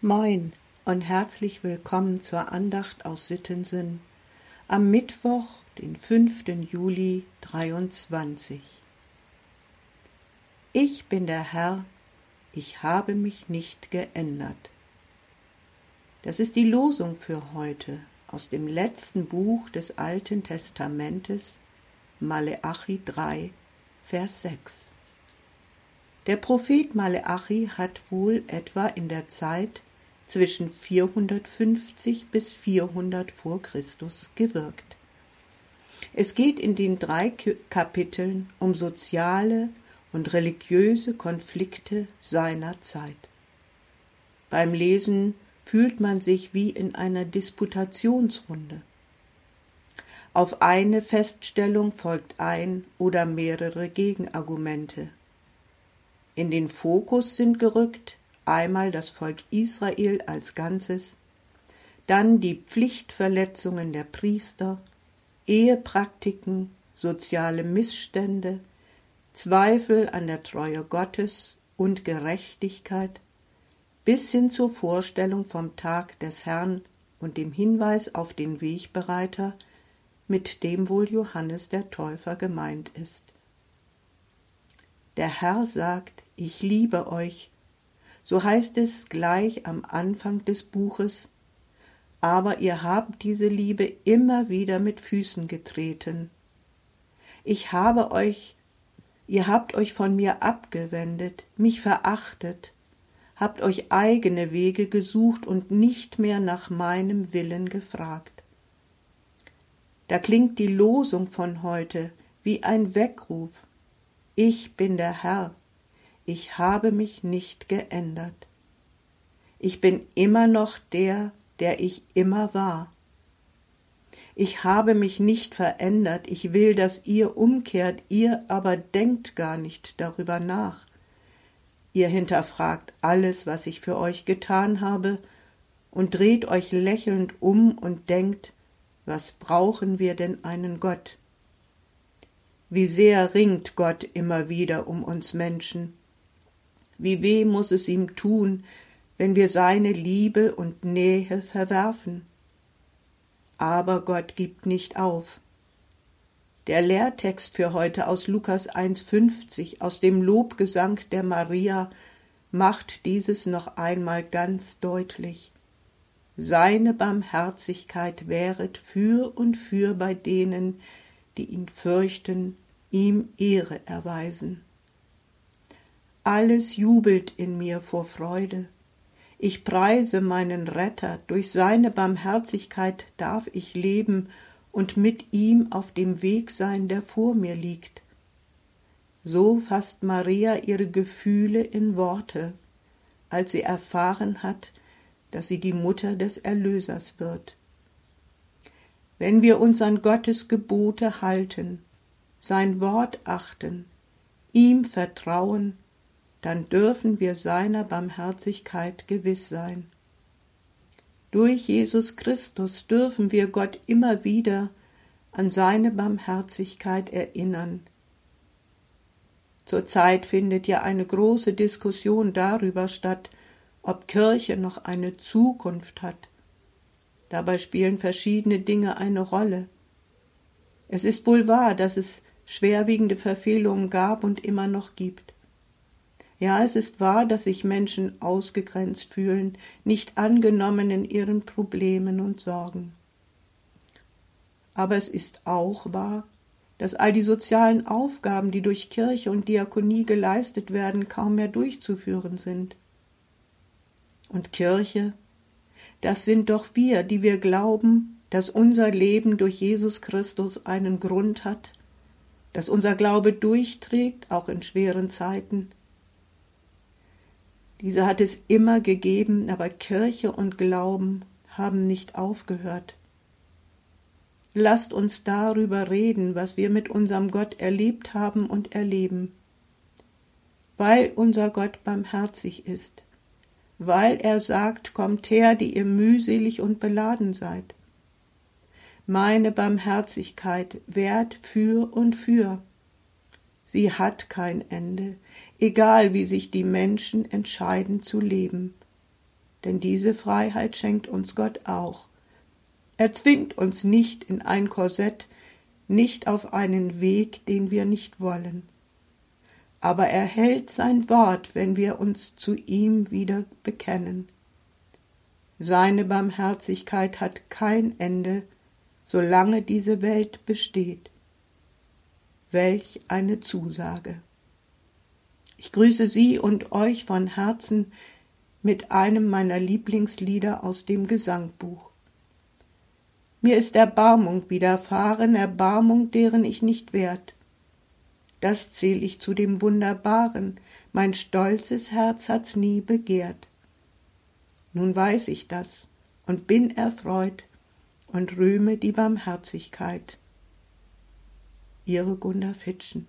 Moin und herzlich willkommen zur Andacht aus Sittensinn am Mittwoch, den 5. Juli 23. Ich bin der Herr, ich habe mich nicht geändert. Das ist die Losung für heute aus dem letzten Buch des Alten Testamentes, Maleachi 3, Vers 6. Der Prophet Maleachi hat wohl etwa in der Zeit zwischen 450 bis 400 vor Christus gewirkt. Es geht in den drei Kapiteln um soziale und religiöse Konflikte seiner Zeit. Beim Lesen fühlt man sich wie in einer Disputationsrunde. Auf eine Feststellung folgt ein oder mehrere Gegenargumente. In den Fokus sind gerückt einmal das Volk Israel als Ganzes, dann die Pflichtverletzungen der Priester, Ehepraktiken, soziale Missstände, Zweifel an der Treue Gottes und Gerechtigkeit, bis hin zur Vorstellung vom Tag des Herrn und dem Hinweis auf den Wegbereiter, mit dem wohl Johannes der Täufer gemeint ist. Der Herr sagt, ich liebe euch, so heißt es gleich am Anfang des Buches, aber ihr habt diese Liebe immer wieder mit Füßen getreten. Ich habe euch, ihr habt euch von mir abgewendet, mich verachtet, habt euch eigene Wege gesucht und nicht mehr nach meinem Willen gefragt. Da klingt die Losung von heute wie ein Weckruf. Ich bin der Herr, ich habe mich nicht geändert. Ich bin immer noch der, der ich immer war. Ich habe mich nicht verändert, ich will, dass ihr umkehrt, ihr aber denkt gar nicht darüber nach. Ihr hinterfragt alles, was ich für euch getan habe, und dreht euch lächelnd um und denkt, was brauchen wir denn einen Gott? Wie sehr ringt Gott immer wieder um uns Menschen. Wie weh muss es ihm tun, wenn wir seine Liebe und Nähe verwerfen. Aber Gott gibt nicht auf. Der Lehrtext für heute aus Lukas 1,50 aus dem Lobgesang der Maria macht dieses noch einmal ganz deutlich. Seine Barmherzigkeit wäret für und für bei denen, die ihn fürchten, ihm Ehre erweisen. Alles jubelt in mir vor Freude. Ich preise meinen Retter, durch seine Barmherzigkeit darf ich leben und mit ihm auf dem Weg sein, der vor mir liegt. So fasst Maria ihre Gefühle in Worte, als sie erfahren hat, dass sie die Mutter des Erlösers wird. Wenn wir uns an Gottes Gebote halten, sein Wort achten, ihm vertrauen, dann dürfen wir seiner Barmherzigkeit gewiss sein. Durch Jesus Christus dürfen wir Gott immer wieder an seine Barmherzigkeit erinnern. Zurzeit findet ja eine große Diskussion darüber statt, ob Kirche noch eine Zukunft hat. Dabei spielen verschiedene Dinge eine Rolle. Es ist wohl wahr, dass es schwerwiegende Verfehlungen gab und immer noch gibt. Ja, es ist wahr, dass sich Menschen ausgegrenzt fühlen, nicht angenommen in ihren Problemen und Sorgen. Aber es ist auch wahr, dass all die sozialen Aufgaben, die durch Kirche und Diakonie geleistet werden, kaum mehr durchzuführen sind. Und Kirche, das sind doch wir, die wir glauben, dass unser Leben durch Jesus Christus einen Grund hat, dass unser Glaube durchträgt, auch in schweren Zeiten, diese hat es immer gegeben, aber Kirche und Glauben haben nicht aufgehört. Lasst uns darüber reden, was wir mit unserem Gott erlebt haben und erleben. Weil unser Gott barmherzig ist, weil er sagt, kommt her, die ihr mühselig und beladen seid. Meine Barmherzigkeit währt für und für. Sie hat kein Ende, egal wie sich die Menschen entscheiden zu leben. denn diese Freiheit schenkt uns Gott auch. Er zwingt uns nicht in ein Korsett, nicht auf einen Weg, den wir nicht wollen. Aber er hält sein Wort, wenn wir uns zu ihm wieder bekennen. Seine Barmherzigkeit hat kein Ende, solange diese Welt besteht. Welch eine Zusage. Ich grüße Sie und euch von Herzen mit einem meiner Lieblingslieder aus dem Gesangbuch. Mir ist Erbarmung widerfahren, Erbarmung, deren ich nicht wert. Das zähl ich zu dem Wunderbaren, mein stolzes Herz hat's nie begehrt. Nun weiß ich das und bin erfreut und rühme die Barmherzigkeit. Ihre Gunda Fitschen